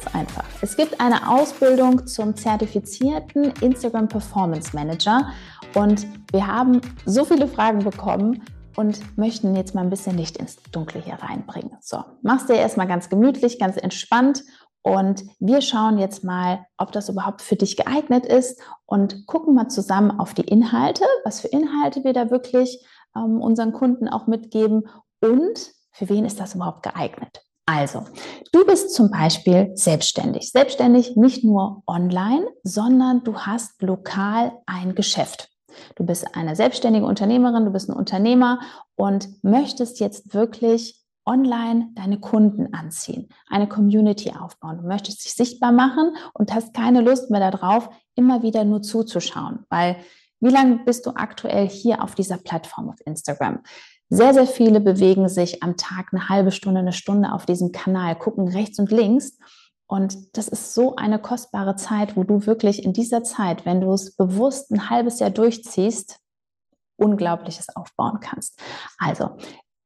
Ganz einfach. Es gibt eine Ausbildung zum zertifizierten Instagram Performance Manager und wir haben so viele Fragen bekommen und möchten jetzt mal ein bisschen Licht ins Dunkle hier reinbringen. So, machst dir erstmal ganz gemütlich, ganz entspannt und wir schauen jetzt mal, ob das überhaupt für dich geeignet ist und gucken mal zusammen auf die Inhalte, was für Inhalte wir da wirklich ähm, unseren Kunden auch mitgeben und für wen ist das überhaupt geeignet. Also, du bist zum Beispiel selbstständig. Selbstständig nicht nur online, sondern du hast lokal ein Geschäft. Du bist eine selbstständige Unternehmerin, du bist ein Unternehmer und möchtest jetzt wirklich online deine Kunden anziehen, eine Community aufbauen. Du möchtest dich sichtbar machen und hast keine Lust mehr darauf, immer wieder nur zuzuschauen, weil wie lange bist du aktuell hier auf dieser Plattform auf Instagram? Sehr, sehr viele bewegen sich am Tag eine halbe Stunde, eine Stunde auf diesem Kanal, gucken rechts und links. Und das ist so eine kostbare Zeit, wo du wirklich in dieser Zeit, wenn du es bewusst ein halbes Jahr durchziehst, Unglaubliches aufbauen kannst. Also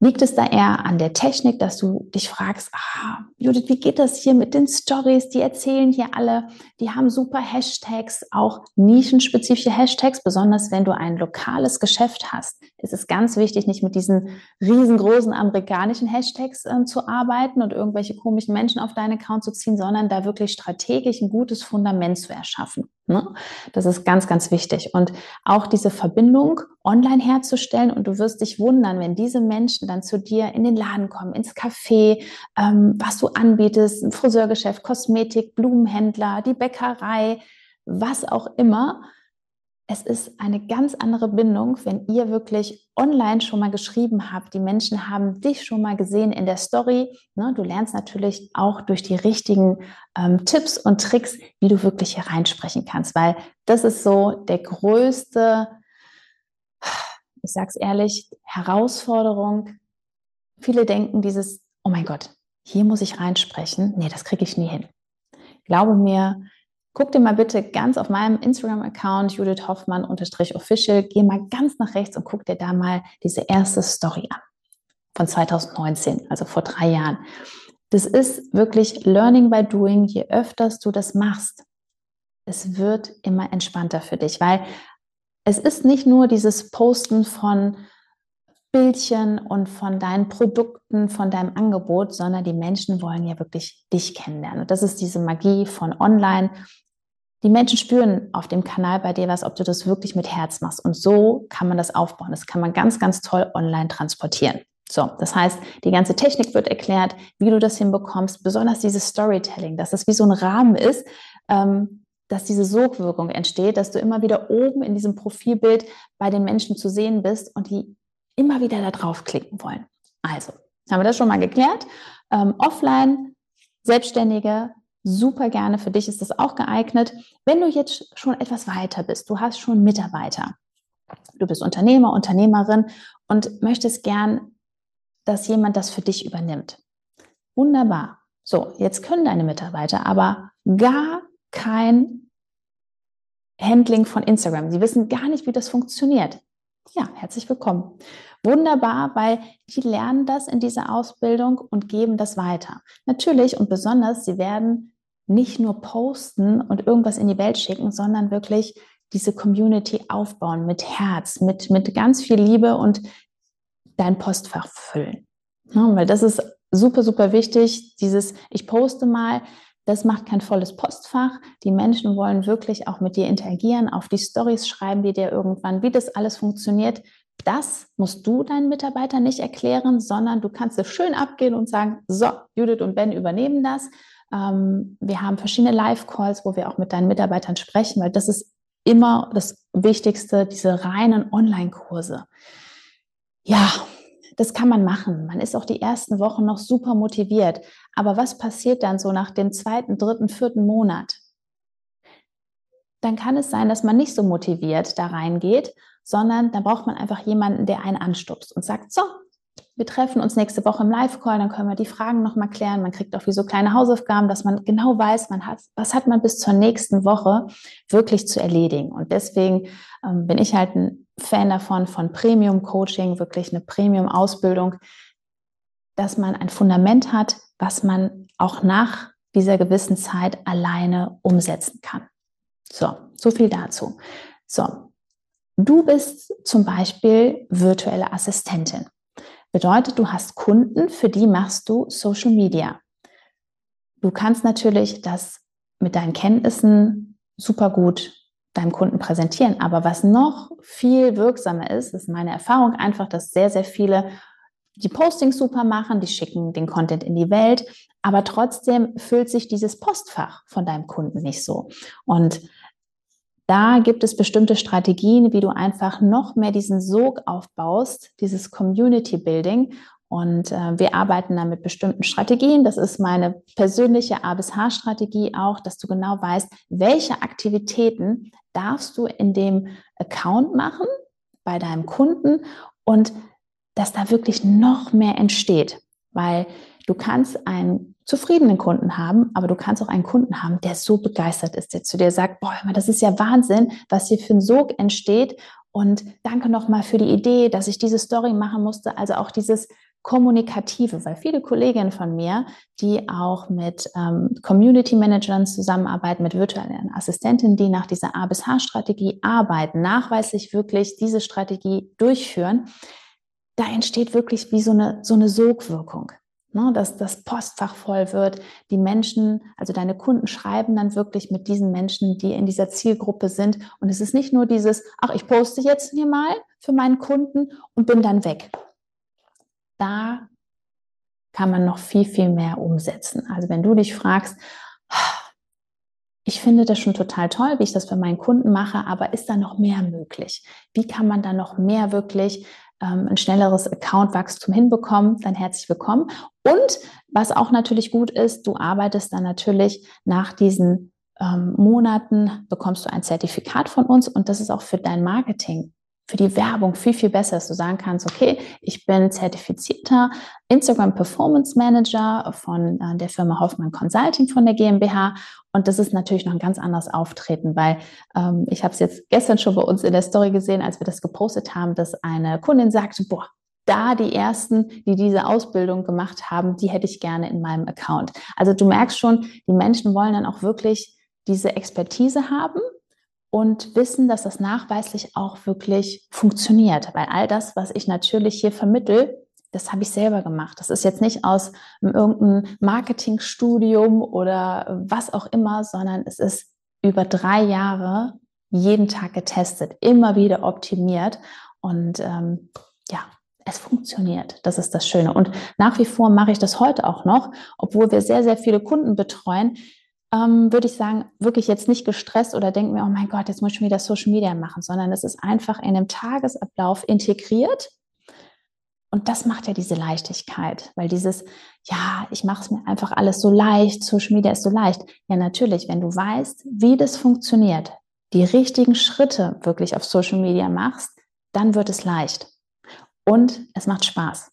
Liegt es da eher an der Technik, dass du dich fragst, ah, Judith, wie geht das hier mit den Stories? Die erzählen hier alle, die haben super Hashtags, auch nischenspezifische Hashtags, besonders wenn du ein lokales Geschäft hast. Ist es ganz wichtig, nicht mit diesen riesengroßen amerikanischen Hashtags äh, zu arbeiten und irgendwelche komischen Menschen auf deinen Account zu ziehen, sondern da wirklich strategisch ein gutes Fundament zu erschaffen. Ne? Das ist ganz, ganz wichtig. Und auch diese Verbindung online herzustellen. Und du wirst dich wundern, wenn diese Menschen dann zu dir in den Laden kommen, ins Café, ähm, was du anbietest, ein Friseurgeschäft, Kosmetik, Blumenhändler, die Bäckerei, was auch immer es ist eine ganz andere Bindung, wenn ihr wirklich online schon mal geschrieben habt. Die Menschen haben dich schon mal gesehen in der Story. Ne, du lernst natürlich auch durch die richtigen ähm, Tipps und Tricks, wie du wirklich hier reinsprechen kannst, weil das ist so der größte, ich sag's ehrlich, Herausforderung. Viele denken dieses, oh mein Gott, hier muss ich reinsprechen. Nee, das kriege ich nie hin. Glaube mir, Guck dir mal bitte ganz auf meinem Instagram-Account Judith Hoffmann-official, geh mal ganz nach rechts und guck dir da mal diese erste Story an von 2019, also vor drei Jahren. Das ist wirklich Learning by Doing. Je öfters du das machst, es wird immer entspannter für dich, weil es ist nicht nur dieses Posten von Bildchen und von deinen Produkten, von deinem Angebot, sondern die Menschen wollen ja wirklich dich kennenlernen. Und das ist diese Magie von Online die Menschen spüren auf dem Kanal bei dir was, ob du das wirklich mit Herz machst. Und so kann man das aufbauen. Das kann man ganz, ganz toll online transportieren. So, das heißt, die ganze Technik wird erklärt, wie du das hinbekommst, besonders dieses Storytelling, dass das wie so ein Rahmen ist, ähm, dass diese Sogwirkung entsteht, dass du immer wieder oben in diesem Profilbild bei den Menschen zu sehen bist und die immer wieder da drauf klicken wollen. Also, haben wir das schon mal geklärt. Ähm, offline, Selbstständige, super gerne. Für dich ist das auch geeignet. Wenn du jetzt schon etwas weiter bist, du hast schon Mitarbeiter, du bist Unternehmer, Unternehmerin und möchtest gern, dass jemand das für dich übernimmt. Wunderbar. So, jetzt können deine Mitarbeiter aber gar kein Handling von Instagram. Sie wissen gar nicht, wie das funktioniert. Ja, herzlich willkommen. Wunderbar, weil die lernen das in dieser Ausbildung und geben das weiter. Natürlich und besonders, sie werden nicht nur posten und irgendwas in die Welt schicken, sondern wirklich diese Community aufbauen mit Herz, mit, mit ganz viel Liebe und dein Postfach füllen. Ja, weil das ist super, super wichtig. Dieses, ich poste mal, das macht kein volles Postfach. Die Menschen wollen wirklich auch mit dir interagieren, auf die Stories schreiben die dir irgendwann, wie das alles funktioniert. Das musst du deinen Mitarbeitern nicht erklären, sondern du kannst es schön abgehen und sagen, so, Judith und Ben übernehmen das ähm, wir haben verschiedene Live-Calls, wo wir auch mit deinen Mitarbeitern sprechen, weil das ist immer das Wichtigste, diese reinen Online-Kurse. Ja, das kann man machen. Man ist auch die ersten Wochen noch super motiviert. Aber was passiert dann so nach dem zweiten, dritten, vierten Monat? dann kann es sein, dass man nicht so motiviert da reingeht, sondern da braucht man einfach jemanden, der einen anstupst und sagt, so, wir treffen uns nächste Woche im Live-Call, dann können wir die Fragen nochmal klären. Man kriegt auch wie so kleine Hausaufgaben, dass man genau weiß, man hat, was hat man bis zur nächsten Woche wirklich zu erledigen. Und deswegen ähm, bin ich halt ein Fan davon, von Premium-Coaching, wirklich eine Premium-Ausbildung, dass man ein Fundament hat, was man auch nach dieser gewissen Zeit alleine umsetzen kann. So, so viel dazu. So, du bist zum Beispiel virtuelle Assistentin. Bedeutet, du hast Kunden, für die machst du Social Media. Du kannst natürlich das mit deinen Kenntnissen super gut deinem Kunden präsentieren. Aber was noch viel wirksamer ist, ist meine Erfahrung einfach, dass sehr, sehr viele die Postings super machen, die schicken den Content in die Welt, aber trotzdem füllt sich dieses Postfach von deinem Kunden nicht so. Und da gibt es bestimmte Strategien, wie du einfach noch mehr diesen Sog aufbaust, dieses Community Building. Und äh, wir arbeiten da mit bestimmten Strategien. Das ist meine persönliche A bis H-Strategie auch, dass du genau weißt, welche Aktivitäten darfst du in dem Account machen bei deinem Kunden und dass da wirklich noch mehr entsteht. Weil du kannst einen zufriedenen Kunden haben, aber du kannst auch einen Kunden haben, der so begeistert ist, der zu dir sagt, boah, das ist ja Wahnsinn, was hier für ein Sog entsteht. Und danke nochmal für die Idee, dass ich diese Story machen musste. Also auch dieses Kommunikative, weil viele Kolleginnen von mir, die auch mit ähm, Community Managern zusammenarbeiten, mit virtuellen Assistentinnen, die nach dieser A bis H-Strategie arbeiten, nachweislich wirklich diese Strategie durchführen, da entsteht wirklich wie so eine, so eine Sogwirkung ne, dass das Postfach voll wird. Die Menschen, also deine Kunden schreiben dann wirklich mit diesen Menschen, die in dieser Zielgruppe sind. Und es ist nicht nur dieses, ach, ich poste jetzt hier mal für meinen Kunden und bin dann weg. Da kann man noch viel, viel mehr umsetzen. Also wenn du dich fragst, ich finde das schon total toll, wie ich das für meinen Kunden mache, aber ist da noch mehr möglich? Wie kann man da noch mehr wirklich ein schnelleres Accountwachstum hinbekommen, dann herzlich willkommen. Und was auch natürlich gut ist, du arbeitest dann natürlich nach diesen ähm, Monaten, bekommst du ein Zertifikat von uns und das ist auch für dein Marketing für die Werbung viel, viel besser, dass du sagen kannst, okay, ich bin zertifizierter Instagram Performance Manager von äh, der Firma Hoffmann Consulting von der GmbH. Und das ist natürlich noch ein ganz anderes Auftreten, weil ähm, ich habe es jetzt gestern schon bei uns in der Story gesehen, als wir das gepostet haben, dass eine Kundin sagte, boah, da die ersten, die diese Ausbildung gemacht haben, die hätte ich gerne in meinem Account. Also du merkst schon, die Menschen wollen dann auch wirklich diese Expertise haben und wissen, dass das nachweislich auch wirklich funktioniert. Weil all das, was ich natürlich hier vermittel, das habe ich selber gemacht. Das ist jetzt nicht aus irgendeinem Marketingstudium oder was auch immer, sondern es ist über drei Jahre jeden Tag getestet, immer wieder optimiert und ähm, ja, es funktioniert. Das ist das Schöne. Und nach wie vor mache ich das heute auch noch, obwohl wir sehr, sehr viele Kunden betreuen, ähm, würde ich sagen, wirklich jetzt nicht gestresst oder denken mir, oh mein Gott, jetzt muss ich wieder Social Media machen, sondern es ist einfach in einem Tagesablauf integriert. Und das macht ja diese Leichtigkeit, weil dieses, ja, ich mache es mir einfach alles so leicht, Social Media ist so leicht. Ja, natürlich, wenn du weißt, wie das funktioniert, die richtigen Schritte wirklich auf Social Media machst, dann wird es leicht. Und es macht Spaß.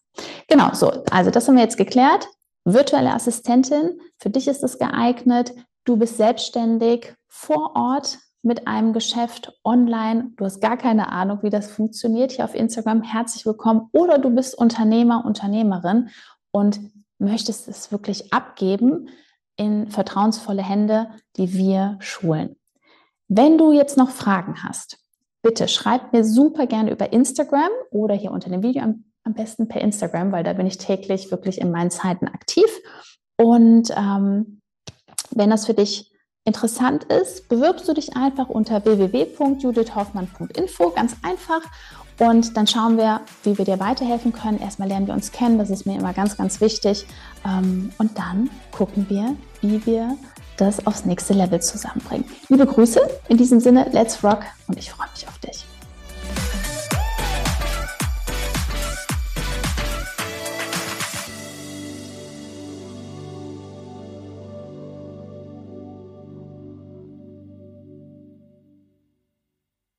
Genau, so, also das haben wir jetzt geklärt virtuelle Assistentin, für dich ist es geeignet. Du bist selbstständig vor Ort mit einem Geschäft online. Du hast gar keine Ahnung, wie das funktioniert hier auf Instagram. Herzlich willkommen. Oder du bist Unternehmer, Unternehmerin und möchtest es wirklich abgeben in vertrauensvolle Hände, die wir schulen. Wenn du jetzt noch Fragen hast, bitte schreib mir super gerne über Instagram oder hier unter dem Video am am besten per Instagram, weil da bin ich täglich wirklich in meinen Zeiten aktiv. Und ähm, wenn das für dich interessant ist, bewirbst du dich einfach unter www.judithhoffmann.info, ganz einfach. Und dann schauen wir, wie wir dir weiterhelfen können. Erstmal lernen wir uns kennen, das ist mir immer ganz, ganz wichtig. Ähm, und dann gucken wir, wie wir das aufs nächste Level zusammenbringen. Liebe Grüße, in diesem Sinne, let's rock und ich freue mich auf dich.